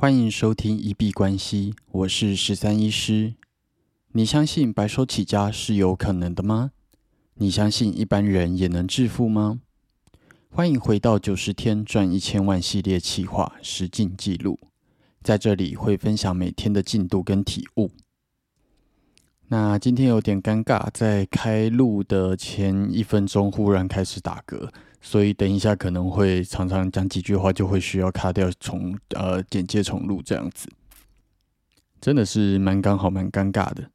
欢迎收听一币关系，我是十三医师。你相信白手起家是有可能的吗？你相信一般人也能致富吗？欢迎回到九十天赚一千万系列企划实进记录，在这里会分享每天的进度跟体悟。那今天有点尴尬，在开录的前一分钟忽然开始打嗝，所以等一下可能会常常讲几句话就会需要卡掉重呃简介重录这样子，真的是蛮刚好蛮尴尬的。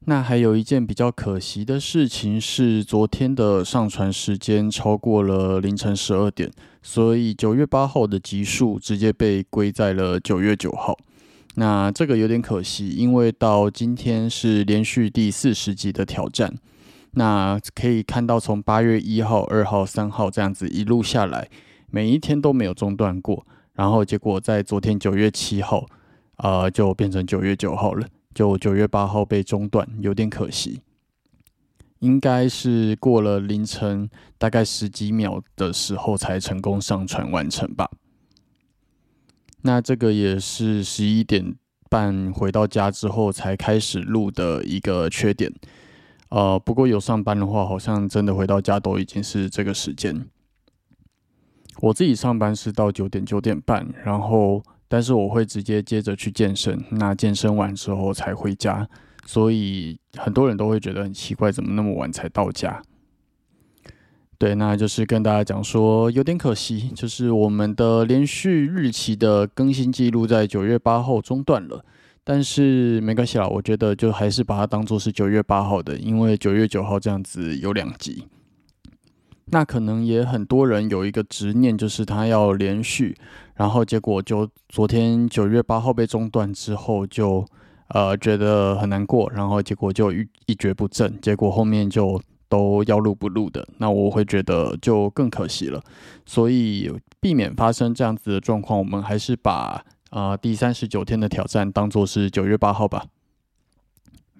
那还有一件比较可惜的事情是，昨天的上传时间超过了凌晨十二点，所以九月八号的集数直接被归在了九月九号。那这个有点可惜，因为到今天是连续第四十集的挑战。那可以看到，从八月一号、二号、三号这样子一路下来，每一天都没有中断过。然后结果在昨天九月七号，呃，就变成九月九号了，就九月八号被中断，有点可惜。应该是过了凌晨大概十几秒的时候才成功上传完成吧。那这个也是十一点半回到家之后才开始录的一个缺点，呃，不过有上班的话，好像真的回到家都已经是这个时间。我自己上班是到九点九点半，然后但是我会直接接着去健身，那健身完之后才回家，所以很多人都会觉得很奇怪，怎么那么晚才到家？对，那就是跟大家讲说，有点可惜，就是我们的连续日期的更新记录在九月八号中断了。但是没关系啦，我觉得就还是把它当做是九月八号的，因为九月九号这样子有两集。那可能也很多人有一个执念，就是他要连续，然后结果就昨天九月八号被中断之后，就呃觉得很难过，然后结果就一一蹶不振，结果后面就。都要录不录的，那我会觉得就更可惜了。所以避免发生这样子的状况，我们还是把啊第三十九天的挑战当做是九月八号吧。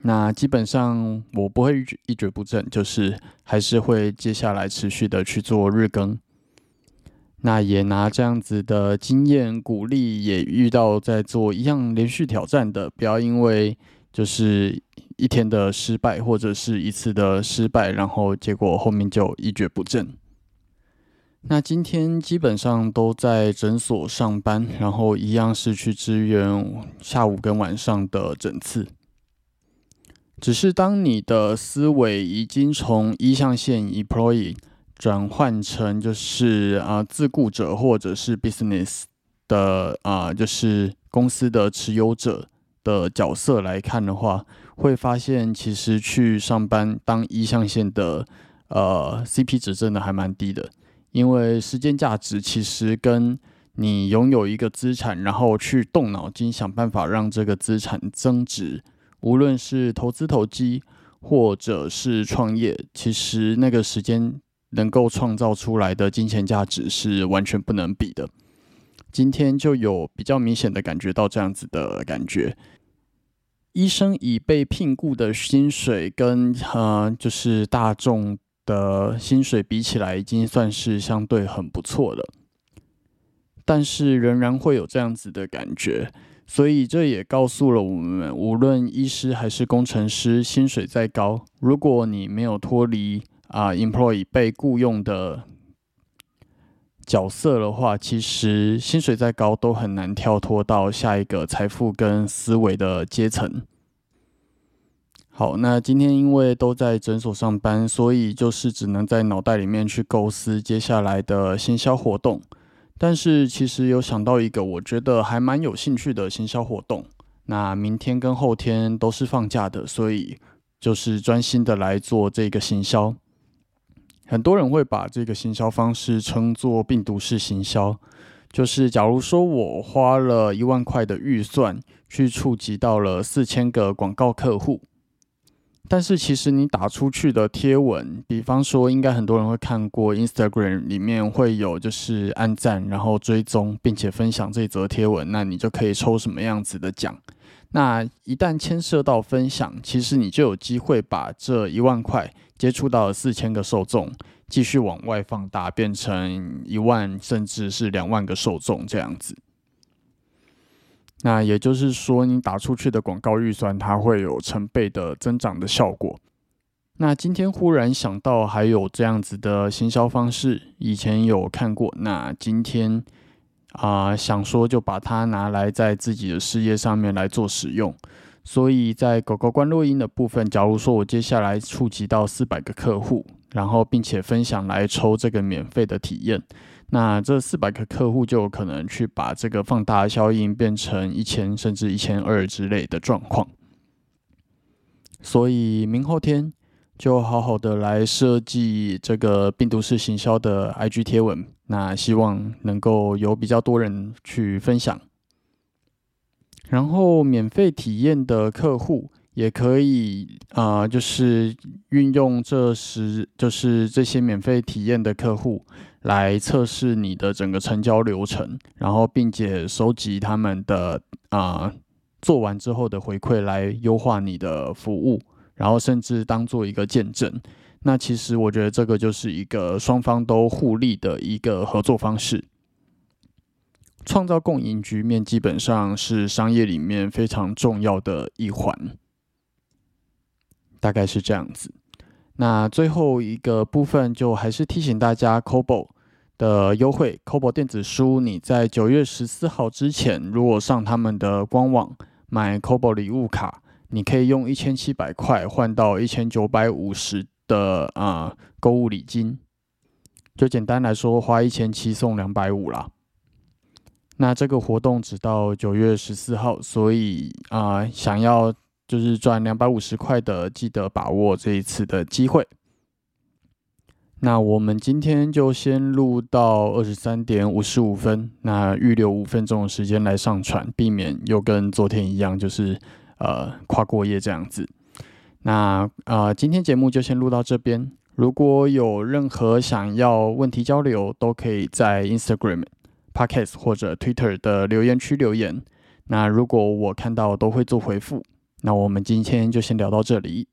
那基本上我不会一蹶不振，就是还是会接下来持续的去做日更。那也拿这样子的经验鼓励，也遇到在做一样连续挑战的，不要因为就是。一天的失败，或者是一次的失败，然后结果后面就一蹶不振。那今天基本上都在诊所上班，然后一样是去支援下午跟晚上的诊次。只是当你的思维已经从一象限 employee 转换成就是啊自雇者或者是 business 的啊就是公司的持有者的角色来看的话。会发现，其实去上班当一象限的，呃，CP 值真的还蛮低的。因为时间价值其实跟你拥有一个资产，然后去动脑筋想办法让这个资产增值，无论是投资投机或者是创业，其实那个时间能够创造出来的金钱价值是完全不能比的。今天就有比较明显的感觉到这样子的感觉。医生已被聘雇的薪水跟呃，就是大众的薪水比起来，已经算是相对很不错了。但是仍然会有这样子的感觉，所以这也告诉了我们，无论医师还是工程师，薪水再高，如果你没有脱离啊，employee 被雇佣的。角色的话，其实薪水再高都很难跳脱到下一个财富跟思维的阶层。好，那今天因为都在诊所上班，所以就是只能在脑袋里面去构思接下来的行销活动。但是其实有想到一个我觉得还蛮有兴趣的行销活动。那明天跟后天都是放假的，所以就是专心的来做这个行销。很多人会把这个行销方式称作病毒式行销，就是假如说我花了一万块的预算去触及到了四千个广告客户，但是其实你打出去的贴文，比方说应该很多人会看过 Instagram 里面会有就是按赞然后追踪并且分享这则贴文，那你就可以抽什么样子的奖。那一旦牵涉到分享，其实你就有机会把这一万块。接触到了四千个受众，继续往外放大，变成一万甚至是两万个受众这样子。那也就是说，你打出去的广告预算，它会有成倍的增长的效果。那今天忽然想到还有这样子的行销方式，以前有看过。那今天啊，想说就把它拿来在自己的事业上面来做使用。所以在狗狗关录音的部分，假如说我接下来触及到四百个客户，然后并且分享来抽这个免费的体验。那这四百个客户就有可能去把这个放大效应变成一千甚至一千二之类的状况，所以明后天就好好的来设计这个病毒式行销的 IG 贴文，那希望能够有比较多人去分享，然后免费体验的客户也可以啊，就是运用这十就是这些免费体验的客户。来测试你的整个成交流程，然后并且收集他们的啊做完之后的回馈，来优化你的服务，然后甚至当做一个见证。那其实我觉得这个就是一个双方都互利的一个合作方式，创造共赢局面，基本上是商业里面非常重要的一环，大概是这样子。那最后一个部分，就还是提醒大家，Kobo 的优惠，Kobo 电子书，你在九月十四号之前，如果上他们的官网买 Kobo 礼物卡，你可以用一千七百块换到一千九百五十的啊购物礼金，就简单来说，花一千七送两百五啦。那这个活动只到九月十四号，所以啊，想要。就是赚两百五十块的，记得把握这一次的机会。那我们今天就先录到二十三点五十五分，那预留五分钟的时间来上传，避免又跟昨天一样，就是呃跨过夜这样子。那啊，今天节目就先录到这边。如果有任何想要问题交流，都可以在 Instagram、Podcast 或者 Twitter 的留言区留言。那如果我看到，都会做回复。那我们今天就先聊到这里。